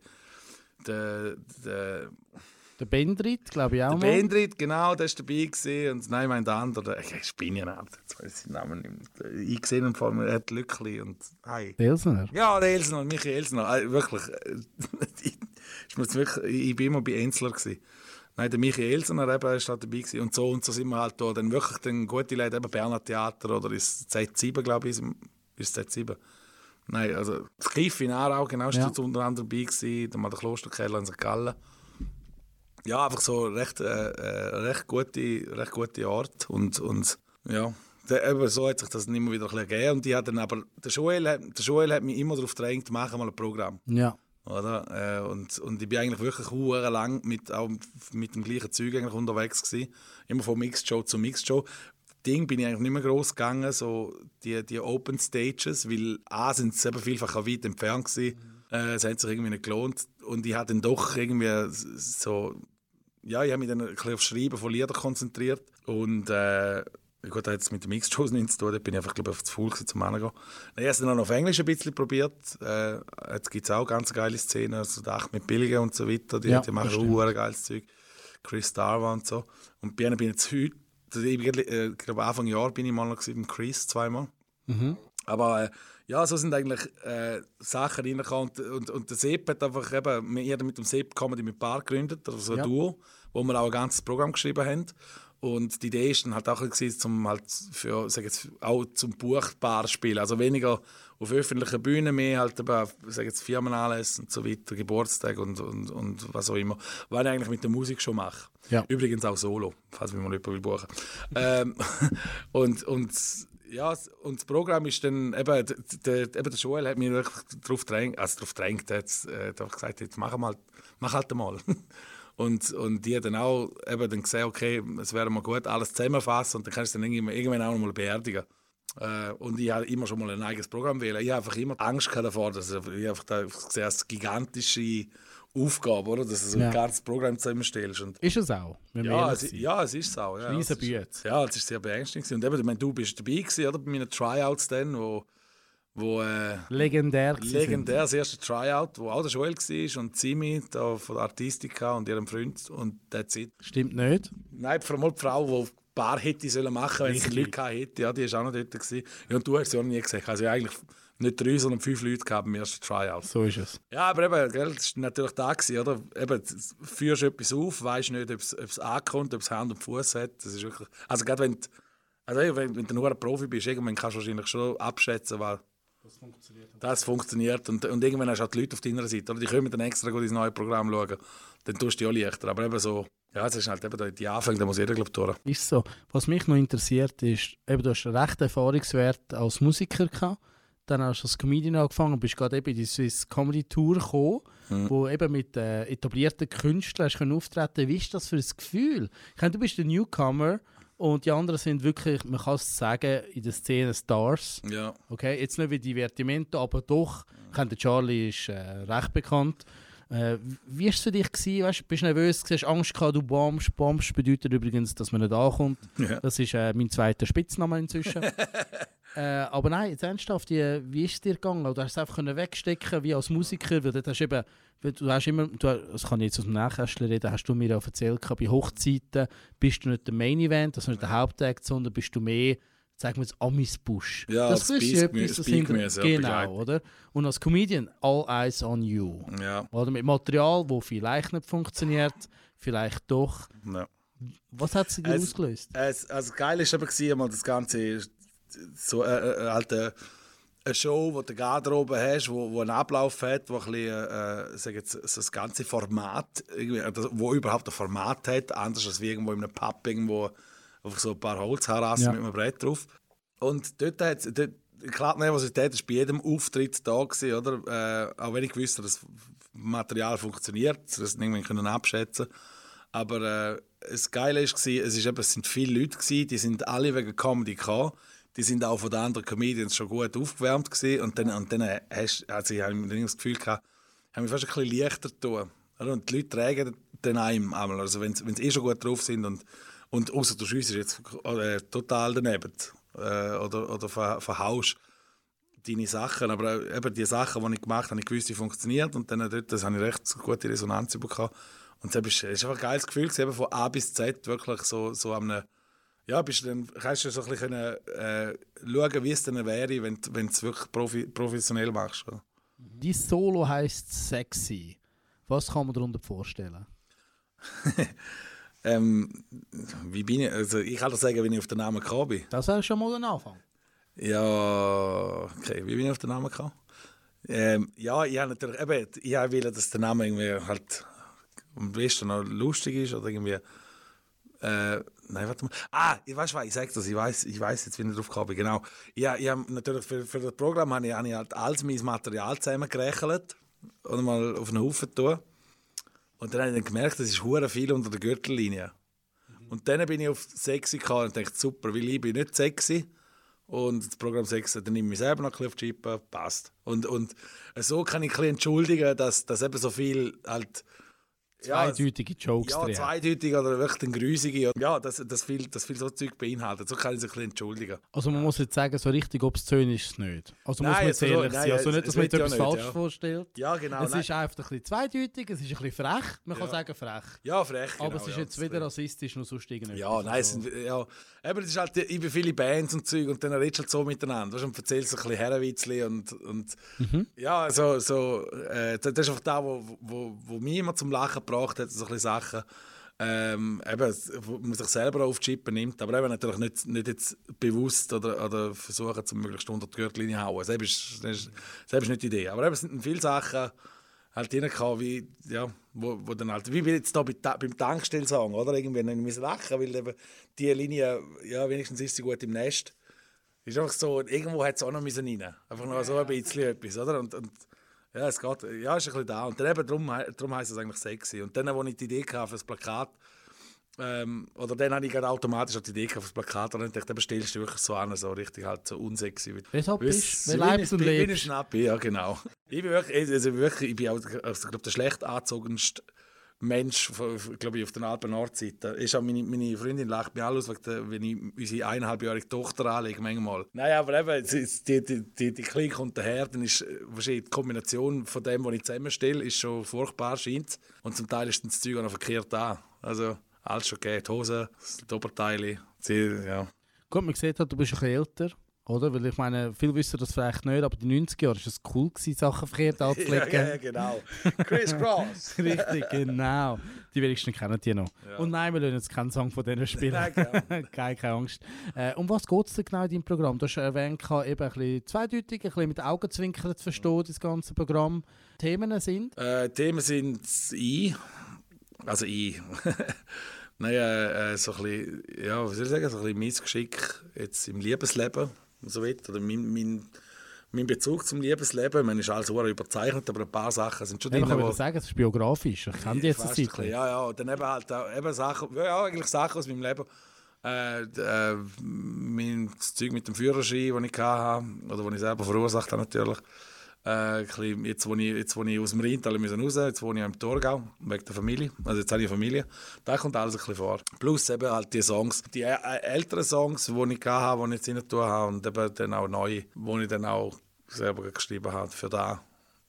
der, der Der Bendrit, glaube ich auch der noch. Bendrit, genau, der war dabei. Gewesen. Und nein, mein der andere, ich bin ja nicht, jetzt weiß ich den Namen nicht. Ich gesehen und vor allem, er hat Lückli und hey. Elsner. Ja, der Elsner, Michael Elsner, äh, wirklich. äh, ich, muss wirklich ich bin immer bei Enzler. Gewesen. Nein, der Michael Elsner eben, ist da dabei gewesen. und so und so sind wir halt da. Dann wirklich dann gute Leute, eben Berner Theater oder ist Z7, glaube ich, ist ist Z7. Nein, also das Kiff in Aarau, genau, ist Ja. dort unter anderem dabei gewesen. Dann mal der Klosterkeller in St. Gallen. Ja, einfach so recht, äh, äh, recht, gute, recht gute Art. Und, und ja, der, eben so hat sich das immer wieder ein bisschen gegeben. Und die hat dann aber, der Joel, hat- der Joel hat mich immer darauf gedrängt, machen mal ein Programm. Ja. Oder? Äh, und, und ich bin eigentlich wirklich lang mit, auch mit dem gleichen Zeug eigentlich unterwegs gewesen. Immer von Mixed Show zu Mixed Show. Ding bin ich eigentlich nicht mehr groß gegangen, so die, die Open Stages, weil A sind sie eben vielfach auch weit entfernt gewesen. Äh, es hat sich irgendwie nicht gelohnt. Und ich hatte dann doch irgendwie so, ja, ich habe mich dann ein bisschen aufs Schreiben von Liedern konzentriert. Und äh, gut, das hat jetzt mit den Mixed Shows nichts zu tun, da bin ich einfach, glaube ich, zu faul gewesen, zum Hingehen. Ich habe es dann auch noch auf Englisch ein bisschen probiert. Äh, jetzt gibt es auch ganz geile Szenen, also der Achmed Billiger und so weiter, die, Ja, die machen das auch geiles Zeug. Chris Darwa und so. Und bei ihnen bin ich jetzt heute, ich, bin, äh, ich glaube Anfang Jahr bin ich mal noch gewesen, mit Chris zweimal. Aber äh, ja, so sind eigentlich äh, Sachen reingekommen. Und, und, und der Sepp hat einfach eben, wir haben mit dem Sepp Comedy mit Paar gegründet, also so ein Ja. Duo, wo wir auch ein ganzes Programm geschrieben haben. Und die Idee ist dann halt auch bisschen, zum halt für, sag jetzt, auch zum Buchbar spielen. Also weniger auf öffentlichen Bühnen, mehr halt eben, auf, sag jetzt, Firmenanlässe und so weiter, Geburtstag und, und, und was auch immer. Was ich eigentlich mit der Musik schon mache. Ja. Übrigens auch Solo, falls mich mal jemand will buchen. ähm, und, und ja, und das Programm ist dann eben, d- d- eben der Joel hat mich wirklich darauf gedrängt, also darauf hat äh, hat einfach gesagt, jetzt mach, mal, mach halt mal. und, und die dann auch eben dann gesehen, okay, es wäre mal gut, alles zusammenfassen und dann kannst du es dann irgendwann auch noch mal beerdigen. Äh, und ich habe immer schon mal ein eigenes Programm wählen. Ich habe einfach immer Angst davor, dass ich ich einfach da als gigantische Aufgabe, oder? Dass du so Ja. ein ganzes Programm zusammenstellst. Und Ist es auch? ja, es, ja, es ist so. Ja, Riesen es ist-. Ja, es ist sehr beängstigend. Und eben, ich meine, du bist dabei gewesen, oder? Bei meinen Tryouts dann, wo, wo äh, Legendär. legendär das erste Tryout, wo auch der Joel war und Simi da von der Artistica und ihrem Freund und that's it. Stimmt nicht. Nein, vor allem die Frau, die ein paar hätte sollen machen, wenn Richtig. Leute hätte, ja, die war auch noch dort. Gewesen. Ja, und du hast sie auch noch nie gesehen. Also eigentlich nicht drei, sondern fünf Leute gehabt beim ersten Tryout. So ist es. Ja, aber eben, gell, das war natürlich da, gewesen, oder? Eben, du führst etwas auf, weißt nicht, ob es, es ankommt, ob es Hand und Fuß hat. Das ist wirklich, also gerade wenn, du- also wenn, wenn du nur ein Profi bist, irgendwann kannst du wahrscheinlich schon abschätzen, weil das funktioniert. Und, und irgendwann hast du auch die Leute auf deiner Seite. Oder? Die können dann extra gut ins neue Programm schauen. Dann tust du die auch leichter. Aber eben so, ja, es ist halt eben da die Anfänge, da muss jeder, glaube ich, durch. Ist so. Was mich noch interessiert ist, eben, du hast einen rechten Erfahrungswert als Musiker gehabt. dann hast du als Comedian angefangen und bist gerade eben in die Swiss Comedy Tour gekommen, wo eben mit äh, etablierten Künstlern hast können auftreten Wie ist das für ein Gefühl? Ich meine, du bist der Newcomer und die anderen sind wirklich, man kann es sagen, in der Szene Stars. Ja. Okay, jetzt nicht wie Divertimento, aber doch. Kenne den Charlie, ist äh, recht bekannt. Äh, wie war es für dich? Gewesen? Weißt, bist du nervös? Hast du Angst gehabt, du bombst? Bombst bedeutet übrigens, dass man nicht ankommt. Ja. Das ist äh, mein zweiter Spitzname inzwischen. äh, aber nein, jetzt ernsthaft, wie, wie ist es dir gegangen? Du hast es einfach können wegstecken wie als Musiker, weil dort hast du eben, du hast immer, du, das kann ich jetzt aus dem Nähkästchen reden, hast du mir ja erzählt, bei Hochzeiten bist du nicht der Main Event, also nicht der Hauptakt, sondern bist du mehr, sagen wir jetzt, Amis-Busch. Ja, das das ist Beast- etwas, das ja, Genau, oder? Und als Comedian, all eyes on you. Ja. Oder mit Material, wo vielleicht nicht funktioniert, vielleicht doch. ja. Was hat sie dir Es- ausgelöst? Es, also geil ist aber gewesen, mal das Ganze so äh, äh, halt äh, eine Show, wo du Garderobe hast, wo, wo einen Ablauf hat, wo ein bisschen, äh, jetzt, so das ganze Format, äh, wo überhaupt ein Format hat, anders als irgendwo in einem Pub irgendwo einfach so ein paar Holzharassen Ja. mit einem Brett drauf. Und dort hat dort, klar, die Nervosität ist bei jedem Auftritt da gewesen, oder? Äh, auch wenn ich gewusst habe, dass das Material funktioniert, das irgendwie können abschätzen. Aber äh, das Geile gewesen, es, ist eben, es sind viele Leute, gewesen, die sind alle wegen Comedy gekommen. Die sind auch von den anderen Comedians schon gut aufgewärmt gewesen. Und dann, und dann hast, also ich habe das Gefühl gehabt, ich habe mich fast ein bisschen leichter getan. Oder? Und die Leute tragen dann einem einmal. Also wenn sie eh schon gut drauf sind und, und außer du schiessest jetzt äh, total daneben äh, oder, oder ver, verhaust deine Sachen, aber auch eben die Sachen, die ich gemacht habe, ich gewusst, die funktionieren und dann dort, das habe ich recht gute Resonanz bekommen. Und das ist, einfach ein geiles Gefühl, eben von A bis Z wirklich so, so an einem, ja, bist du dann, kannst du so ein bisschen äh, schauen, wie es dann wäre, wenn, wenn du es wirklich profi, professionell machst. oder? Dein Solo heisst sexy. Was kann man darunter vorstellen? Ähm, wie bin ich, also ich kann dir sagen, wie ich auf den Namen gekommen bin. Das wäre schon mal ein Anfang. Ja, okay, wie bin ich auf den Namen gekommen? Ähm, ja, ich habe natürlich, eben, ich will, dass der Name irgendwie halt am besten noch lustig ist oder irgendwie, äh, nein, warte mal. Ah, ich weiß was, ich sag das, ich weiß, ich weiß jetzt, wie ich drauf gekommen bin, genau. Ja, ich habe natürlich für, für das Programm habe ich, habe ich halt alles mein Material zusammengerechnet und mal auf einen Haufen tun. Und dann habe ich gemerkt, das ist hure viel unter der Gürtellinie. Und dann bin ich auf sexy gekommen und dachte, super, weil ich bin nicht sexy. Und das Programm 6, dann nehme ich mich selber noch ein bisschen auf die Chippe, passt. Und, und so kann ich ein bisschen entschuldigen, dass, dass eben so viel halt... ja, Zweideutige Jokes ja, drin. zweideutig oder wirklich ein grusige. Ja, dass das viel, das viel so Zeug beinhaltet. So kann ich sich ein bisschen entschuldigen. Also man muss jetzt sagen, so richtig obszön ist es nicht. Also muss Nein, man jetzt also so- ehrlich nein, sein. Also es- nicht, dass es man jetzt ja etwas falsch ja. vorstellt. Ja, genau. es nein. ist einfach ein bisschen zweideutig, es ist ein bisschen frech. Man kann sagen frech. ja, frech. Aber genau, es ist ja, jetzt das weder rassistisch noch sonst irgendetwas. Ja, nein, es Also, sind, ja. Eben, es ist halt, ich bin viele Bands und Zeug und dann redest du halt so miteinander. Weißt, und erzählst ein bisschen Herrenwitzli und, und Mhm. ja, so, so, äh, das das ist einfach da, wo, wo, wo mich immer zum Lachen gebracht hat, so ein bisschen Sachen, ähm, eben, wo man sich selber auf die Chippe nimmt, aber eben natürlich nicht, nicht jetzt bewusst oder, oder versuchen, zum möglichst unter die Gürtellinie zu hauen. Das ist, das ist, das ist nicht die Idee. Aber eben, es sind viele Sachen, halt reingekommen, wie, ja, wo, wo dann halt, wie wir jetzt da bei, beim Tankstellsong, oder? Irgendwie dann müssen lachen, weil eben die Linie, ja, wenigstens ist sie gut im Nest. Ist einfach so, irgendwo hat es auch noch müssen rein. Einfach noch so ein bisschen etwas, oder? Und, und ja, es geht, ja, ist ein bisschen da. Und dann eben, darum, darum heisst es eigentlich sexy. Und dann, als ich die Idee hatte für das Plakat, ähm, oder dann habe ich gerade automatisch die Idee für das Plakat und dann dachte ich, stellst du wirklich so an, so richtig halt so unsexy. Weshalb bist du? wie lebst ich- und wie ich lebst. Schnapp bin, ja genau. Ich bin wirklich, also wirklich ich bin auch, also, glaub, der schlecht angezogenste Mensch, glaube ich, auf der Alpen Nordseite. Ist meine, meine Freundin lacht mich alle aus, wenn ich unsere eineinhalbjährige Tochter anlege, manchmal. Nein, aber eben, die, die, die, die Kleine kommt daher, dann ist äh, wahrscheinlich die Kombination von dem, was ich zusammenstelle, ist schon furchtbar, scheint Und zum Teil ist das Zeug auch noch verkehrt an. Also, alles schon gegeben. Die Hose, das Oberteile, sie, ja. Gut, man sieht halt, du bist ein bisschen älter. Oder? Weil ich meine, viele wissen das vielleicht nicht, aber in den 90er Jahren war es cool, gewesen, Sachen verkehrt Ja, anzulegen. ja, ja, genau. Chris Cross. Richtig, genau. Die wenigsten kennen die noch. Und nein, wir lassen jetzt keinen Song von denen spielen. Nein, keine, keine Angst. Äh, um was geht es denn genau in deinem Programm? Du hast erwähnt, gehabt, eben ein bisschen zweideutig, ein bisschen mit Augenzwinkern zu verstehen, das ganze Programm. Themen sind? Äh, Themen sind ich, also ich. naja, äh, so ein bisschen, ja, was soll ich sagen, so ein bisschen mein Geschick jetzt im Liebesleben und so weiter. Oder mein, mein, Mein Bezug zum Liebesleben, ich meine, ist alles überzeichnet, aber ein paar Sachen sind schon Ja, drin, kann wo- wieder sagen, es ist biografisch. Ich kenne die jetzt ein bisschen, Ja, ja. Und dann eben halt auch eben Sachen, ja, eigentlich Sachen aus meinem Leben. Äh, äh, mein Zeug mit dem Führerschein, das ich hatte, oder das ich selber verursacht habe natürlich. Äh, jetzt, wo ich, jetzt, wo ich aus dem Rheintal müssen raus jetzt wohne ich im Thurgau, wegen der Familie. Also jetzt habe ich eine Familie. Da kommt alles ein bisschen vor. Plus eben halt die Songs, die äh, älteren Songs, die ich hatte, die ich jetzt rein tun habe und eben dann auch neue, die ich dann auch selber geschrieben habe für da.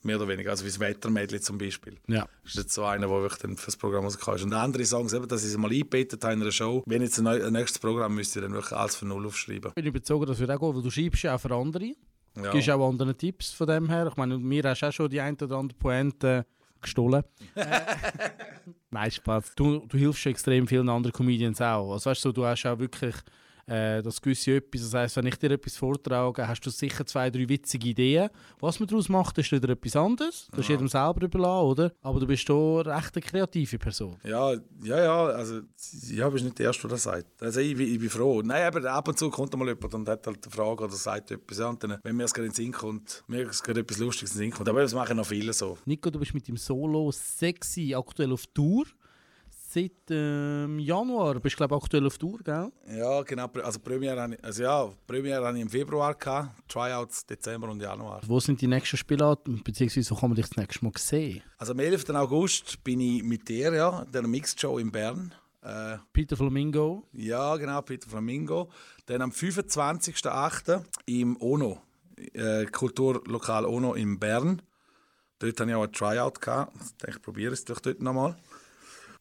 Mehr oder weniger, also wie das Wettermädchen zum Beispiel. Ja. Das ist jetzt so einer, der wirklich dann für das Programm rausgekommen ist. Und andere Songs, eben, dass ich sie mal eingebettet habe in einer Show. Wenn jetzt ein, neu, ein nächstes Programm müsste ich dann wirklich alles von Null aufschreiben. Ich bin überzeugt, dass wir auch gehen, weil du schreibst ja auch für andere. Ja. Du gibst auch anderen Tipps von dem her. Ich meine, mir hast du auch schon die ein oder andere Pointe gestohlen. Nein, Spaß. Du, du hilfst schon extrem vielen anderen Comedians auch. Also weißt du, du hast auch wirklich äh, das gewisse etwas. Das heisst, wenn ich dir etwas vortrage, hast du sicher zwei, drei witzige Ideen. Was man daraus macht, ist wieder etwas anderes. Das ist jedem selber überlassen, oder? Aber du bist hier recht eine kreative Person. Ja, ja, ja, also ja, bist nicht der Erste, der das sagt. Also ich, bin- ich bin froh. Nein, aber ab und zu kommt mal jemand und hat halt eine Frage oder sagt etwas. Ja, und dann, wenn mir es gerade in den Sinn kommt, mir es gerade etwas Lustiges in den Sinn kommt. Aber das machen noch viele so. Nico, du bist mit dem Solo sexy aktuell auf Tour. Seit ähm, Januar bist du, glaube aktuell auf Tour, gell? Ja, genau. Also Premiere ich, also ja, Premiere habe ich im Februar gehabt, Tryouts Dezember und Januar. Wo sind die nächsten Spielorte, beziehungsweise wo kann man dich das nächste Mal sehen? Also am 11. August bin ich mit dir, ja, der Mixed Show in Bern. Äh, Peter Flamingo. Ja, genau, Peter Flamingo. Dann am 25.08. im ONO, äh, Kulturlokal ONO in Bern. Dort hatte ich auch ein Tryout. Gehabt. Ich denke, ich probiere es doch dort nochmal.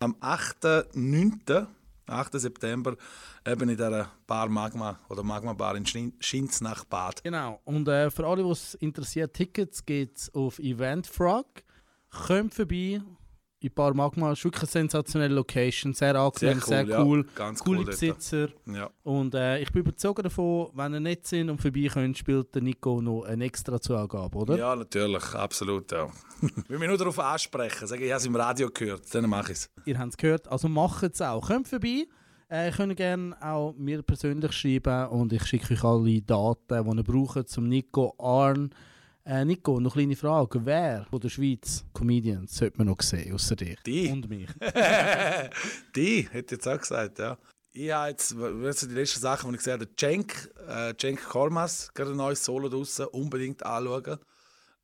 Am 8.9., 8. September, eben in dieser Bar Magma oder Magma Bar in Schin- Schinznach Bad. Genau. Und äh, für alle, die es interessiert, Tickets gibt es auf Eventfrog. Kommt vorbei. In Bar Magma ist wirklich eine sensationelle Location. Sehr angenehm, sehr Sehr cool. cool, ja. Ganz Coole cool. Besitzer. Ja. Und äh, ich bin überzeugt davon, wenn ihr nicht sind und vorbei könnt, spielt der Nico noch eine extra Zugabe, oder? ja, natürlich, absolut. Ja. Will mich nur darauf ansprechen, sagen, ich habe es im Radio gehört, dann mache ich es. Ihr habt es gehört, also macht es auch. Kommt vorbei. Äh, könnt gerne auch mir persönlich schreiben und ich schicke euch alle Daten, die ihr braucht, zum Nico Arn. Äh, Nico, noch eine kleine Frage. Wer von der Schweiz Comedians sollte man noch sehen, außer dich? Die. Und mich. Die, hätte ich jetzt auch gesagt, ja. Ich habe jetzt, was sind die letzten Sachen, die ich gesehen habe, Cenk, äh, Cenk Kormas, gerade ein neues Solo draussen, unbedingt anschauen.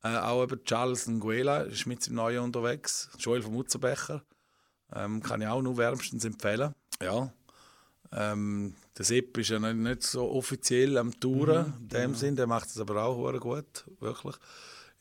Äh, auch eben Charles Nguela ist mit seinem Neuen unterwegs, Joel von Mutzenbecher, ähm, kann ich auch nur wärmstens empfehlen. Ja. Ähm, der Sepp ist ja nicht, nicht so offiziell am Touren, in dem Sinn, der macht es aber auch hure gut, wirklich.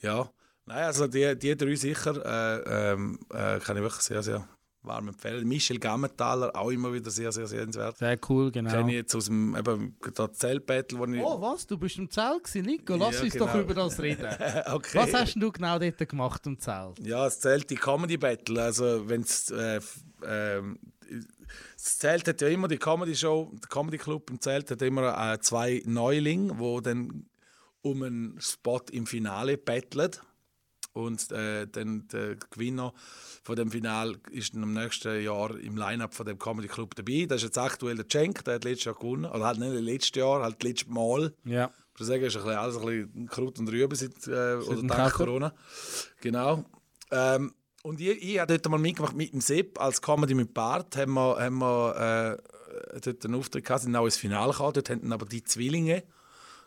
Ja. Nein, also die, die drei sicher äh, ähm, äh, kann ich wirklich sehr, sehr warm empfehlen. Michel Gammenthaler, auch immer wieder sehr, sehr sehenswert. Sehr cool, genau. Kenne ich jetzt aus dem eben, das Zeltbattle, wo ich... Oh, was? Du bist im Zelt gewesen, Nico? Lass Ja, uns doch genau. über das reden. okay. Was hast denn du genau dort gemacht im Zelt? Ja, das Zelt, die Comedy Battle. Also, wenn's, äh, f- ähm, das Zelt hat ja immer die Comedy Show, der Comedy Club im Zelt hat immer äh, zwei Neulinge, die dann um einen Spot im Finale battlen. Und äh, dann der Gewinner von dem Final ist dann im nächsten Jahr im Line-Up von dem Comedy Club dabei. Das ist jetzt aktuell der Cenk, der hat letztes Jahr gewonnen. Oder halt nicht letztes Jahr, halt letztes Mal. Ja. Ich würde sagen, ist ein bisschen, alles ein bisschen Kraut und Rüben seit, äh, oder dem dank. Corona. Genau. Ähm, und ich, ich habe dort mal mitgemacht mit dem Sepp als Comedy mit Bart. Haben wir, haben wir äh, dort einen Auftritt gehabt, sind auch ins Finale gekommen. Dort dann aber die Zwillinge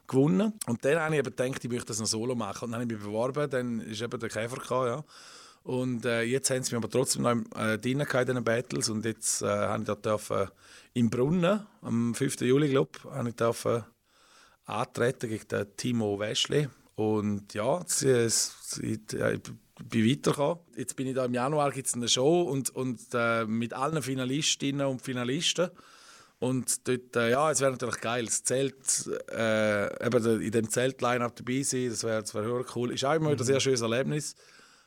gewonnen. Und dann habe ich eben gedacht, ich möchte das noch solo machen. Und dann habe ich mich beworben, dann ist eben der Käfer gekommen, ja. Und äh, jetzt haben sie mich aber trotzdem noch im, äh, in diesen Battles. Und jetzt äh, habe ich da dürfen, im Brunnen, am 5. Juli, glaube ich, habe ich dürfen, antreten gegen den Timo Weschle. Und ja, es, es, ich, ich bin weitergekommen. Jetzt bin ich da im Januar gibt es eine Show und, und äh, mit allen Finalistinnen und Finalisten. Und dort, äh, ja, es wäre natürlich geil, das Zelt, äh, eben in dem Zelt-Line-Up dabei sein, das wäre wär verdammt cool. Ist auch immer wieder ein sehr schönes Erlebnis.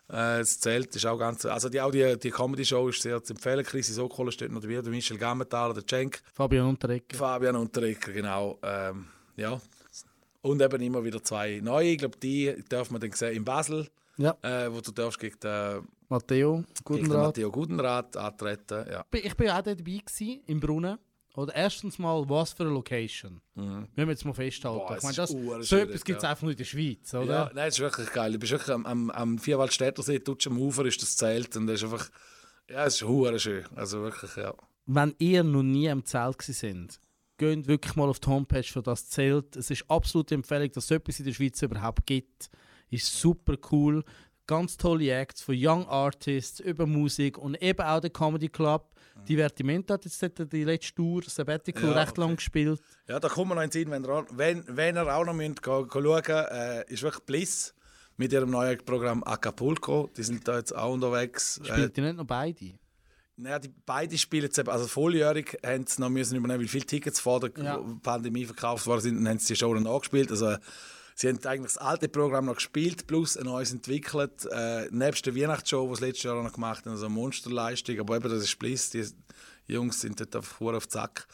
Äh, das Zelt ist auch ganz, also die, auch die, die Comedy-Show ist sehr zu empfehlen. Chrissy Sokol steht noch dabei, der Michel Gammenthaler, der Cenk, Fabian Unterrecker. Fabian Unterrecker, genau. Ähm, ja. Und eben immer wieder zwei neue. Ich glaube, die dürfen wir dann sehen in Basel, Ja. äh, wo du darfst gegen den, Matteo, gegen guten den Rat. Matteo Gudenrat antreten. Ja. Ich bin auch dort dabei gewesen, im Brunnen. Oder erstens mal, was für eine Location. Mhm. Müssen wir jetzt mal festhalten. Boah, ich es meine, das, so etwas gibt es ja. einfach nur in der Schweiz, oder? Ja, nein, es ist wirklich geil. Du bist wirklich am, am, am Vierwaldstädter tutsch am Ufer ist das Zelt und das ist einfach, ja, es ist hure schön. Also wirklich, ja. Wenn ihr noch nie im Zelt gewesen sind, geht wirklich mal auf die Homepage von das Zelt. Es ist absolute Empfehlung, dass es so etwas in der Schweiz überhaupt gibt. Ist super cool. Ganz tolle Acts von Young Artists über Musik und eben auch der Comedy Club. Divertimento hat jetzt die letzte Tour, Sabbatical, Ja, recht lang gespielt. Ja, da kommen wir noch in den Sinn, wenn ihr, auch- wenn, wenn ihr auch noch müsst, go schauen äh, ist wirklich Bliss mit ihrem neuen Programm Acapulco. Die sind da jetzt auch unterwegs. Äh, Spielt die nicht noch beide? naja, die beide spielen jetzt eben, also volljährig haben sie noch müssen übernehmen, weil viele Tickets vor der Ja. Pandemie verkauft worden sind, und haben sie die Show dann angespielt. Also, sie haben eigentlich das alte Programm noch gespielt, plus ein neues entwickelt. Äh, nebst der Weihnachtsshow, die sie letztes Jahr noch gemacht haben, also eine Monsterleistung. Aber eben, das ist Bliss, die Jungs sind dort einfach auf den Zack.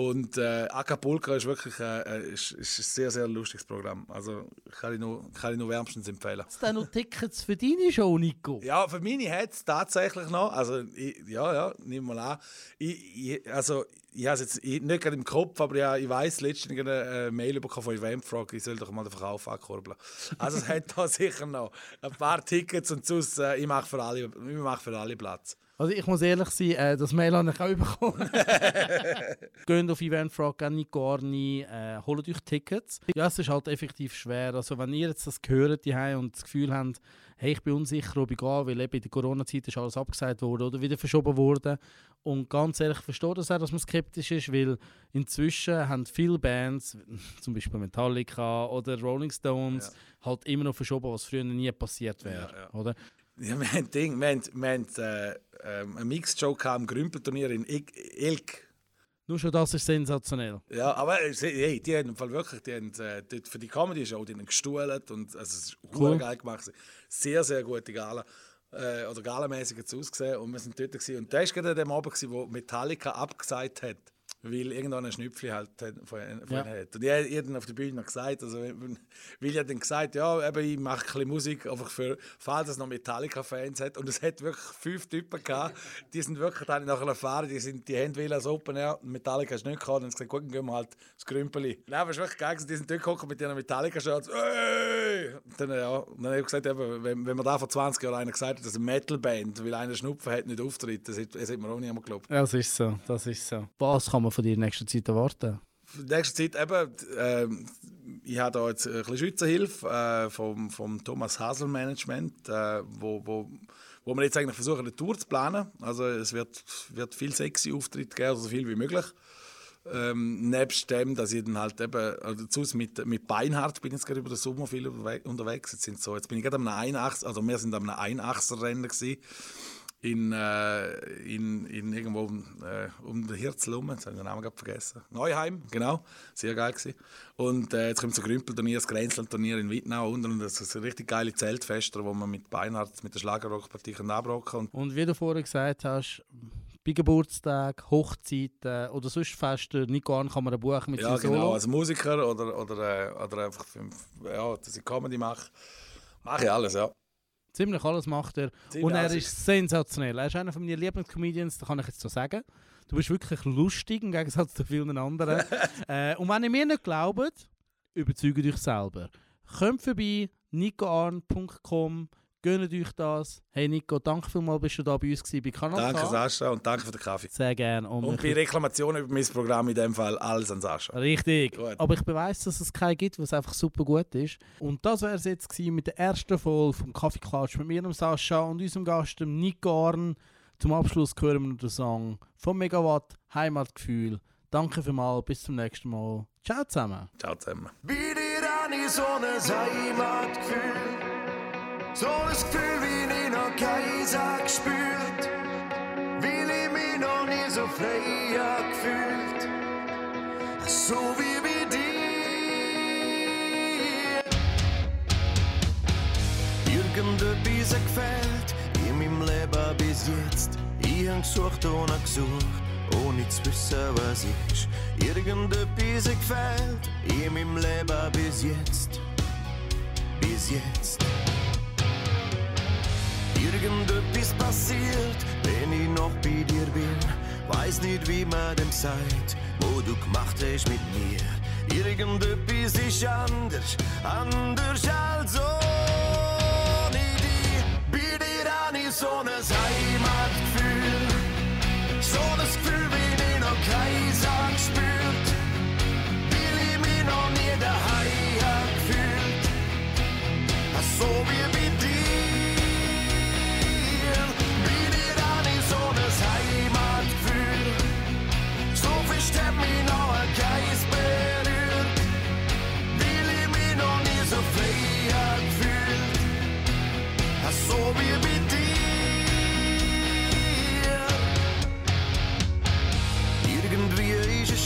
Und äh, Acapulco ist wirklich äh, äh, ist, ist ein sehr, sehr lustiges Programm. Also kann ich nur, kann ich nur wärmstens empfehlen. Hast du noch Tickets für deine Show, Nico? Ja, für meine hat es tatsächlich noch. Also, ich, ja, ja, nimm mal an. Ich, ich, also, ich habe es jetzt ich, nicht gerade im Kopf, aber ja, ich weiß letztens eine äh, Mail bekommen von Eventfrog, ich soll doch mal den Verkauf ankurbeln. Also, es hat da sicher noch ein paar Tickets und sonst, äh, ich mache für alle, ich mache für alle Platz. Also ich muss ehrlich sein, äh, das Mail habe ich auch bekommen. Geht auf Eventfrog, geht nicht gar nicht, äh, holt euch Tickets. Ja, es ist halt effektiv schwer. Also wenn ihr jetzt das gehört habt und das Gefühl habt, hey, ich bin unsicher, ob ich gehe, weil eben in der Corona-Zeit ist alles abgesagt worden oder wieder verschoben worden. Und ganz ehrlich, ich verstehe das auch, dass man skeptisch ist, weil inzwischen haben viele Bands, zum Beispiel Metallica oder Rolling Stones, halt immer noch verschoben, was früher nie passiert wäre. Ja, ja. Oder? Ja, wir haben, Ding, wir haben, wir haben äh, ähm, ein Mixed-Show gehabt am Grümpelturnier in Ik- Ilk. Nur schon das ist sensationell. Ja, aber äh, hey, die haben im Fall wirklich, die haben, äh, dort für die Comedy Show die haben gestuhlt und also, es ist Cool. geil gemacht. Sehr, sehr gute Gala. Äh, oder galamäßig hat es ausgesehen und wir sind dort gewesen. und der war gerade an dem Abend, gewesen, wo Metallica abgesagt hat, weil irgendwann ein Schnüpfli halt hat- von, von Ja. ihnen hat. Und ich habe ihr dann auf der Bühne noch gesagt, also, weil ich dann gesagt, ja, eben, ich mache ein bisschen Musik, einfach für, falls es noch Metallica-Fans hat. Und es hat wirklich fünf Typen gehabt, die sind wirklich, da habe ich nachher erfahren, die, sind, die haben wollen als Open Air, Metallica ist nicht gekommen, und haben gesagt, gut, dann gehen wir halt das Grümpeli. Nein, aber es ist wirklich geil, die sind dort gekommen mit ihren Metallica-Shirts, hey! Und dann, ja, und dann habe ich gesagt, eben, wenn, wenn man da vor 20 Jahren einer gesagt hat, dass eine Metal-Band, weil einer Schnupfen hat, nicht auftritt, das hat, das hat mir auch niemand geglaubt. Das ist so, das ist so. Was kann man von dir in nächster Zeit erwarten? In nächster Zeit eben, ähm, ich habe da jetzt ein bisschen Schweizerhilfe äh, vom, vom Thomas Hasel Management, äh, wo, wo, wo wir jetzt eigentlich versuchen, eine Tour zu planen. Also es wird, wird viel sexy Auftritt geben, also so viel wie möglich. Ähm, nebst dem, dass ich dann halt eben, also mit, mit Beinhardt bin ich jetzt gerade über den Sommer viel unterwe- unterwegs. Jetzt, sind so, jetzt bin ich gerade am Einachs, also wir sind am Einachserrennen gewesen in, äh, in, in irgendwo äh, um den Hirzel herum, jetzt habe ich den Namen gerade vergessen. Neuheim, genau, sehr geil gewesen. Und äh, jetzt kommt so ein Grümpelturnier, das Grenzlandturnier in Wittnau unten und das ist eine richtig geile Zeltfester, wo man mit Beinhardt, mit der Schlagerrockpartie kann abrocken kann. Und wie du vorher gesagt hast, bei Geburtstag, Hochzeiten oder sonst Festen, nicht gar kann man ein Buch mit Ja, genau, Solo. als Musiker oder, oder, äh, oder einfach, ja, dass ich Comedy mache. Mache ich alles, ja. Ziemlich alles macht er. Ziemlich und er alles. ist sensationell. Er ist einer von meinen Lieblingscomedians, das kann ich jetzt so sagen. Du bist wirklich lustig im Gegensatz zu vielen anderen. äh, und wenn ihr mir nicht glaubt, überzeugt euch selber. Kommt vorbei, nicoarn.com, gönnt euch das. Hey Nico, danke vielmals, bist du da bei uns gewesen, bei Kanal Danke, K. Sascha, und danke für den Kaffee. Sehr gerne. Und, Und bei Reklamationen über mein Programm in dem Fall alles an Sascha. Richtig. Gut. Aber ich beweise, dass es keinen gibt, was einfach super gut ist. Und das wäre es jetzt gewesen mit der ersten Folge vom Kaffeeklatsch mit mir, dem Sascha und unserem Gast, dem Nico Arn. Zum Abschluss hören wir noch den Song von Megawatt, Heimatgefühl. Danke vielmals, bis zum nächsten Mal. Ciao zusammen. Ciao zusammen. Bei dir habe ich so ein Heimatgefühl. So ein Gefühl, wie ich noch keins gespürt. Weil ich mich noch nie so frei gefühlt. So wie bei dir. Irgendetwas gefällt in meinem Leben bis jetzt. Ich hab gesucht und gesucht, ohne zu wissen, was ist. Irgendetwas gefällt in meinem Leben bis jetzt. Bis jetzt. Irgendetwas passiert, wenn ich noch bei dir bin. Weiß nicht, wie man dem sagt, wo du gemacht hast mit mir. Irgendetwas ist anders, anders als so.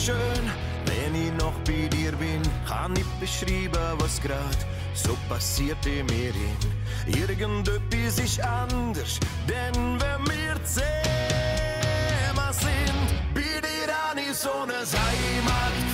schön, wenn ich noch bei dir bin, kann nicht beschreiben, was grad so passiert in mir hin. Irgendetwas ist anders, denn wenn wir zusammen sind, bei dir an in so Heimat.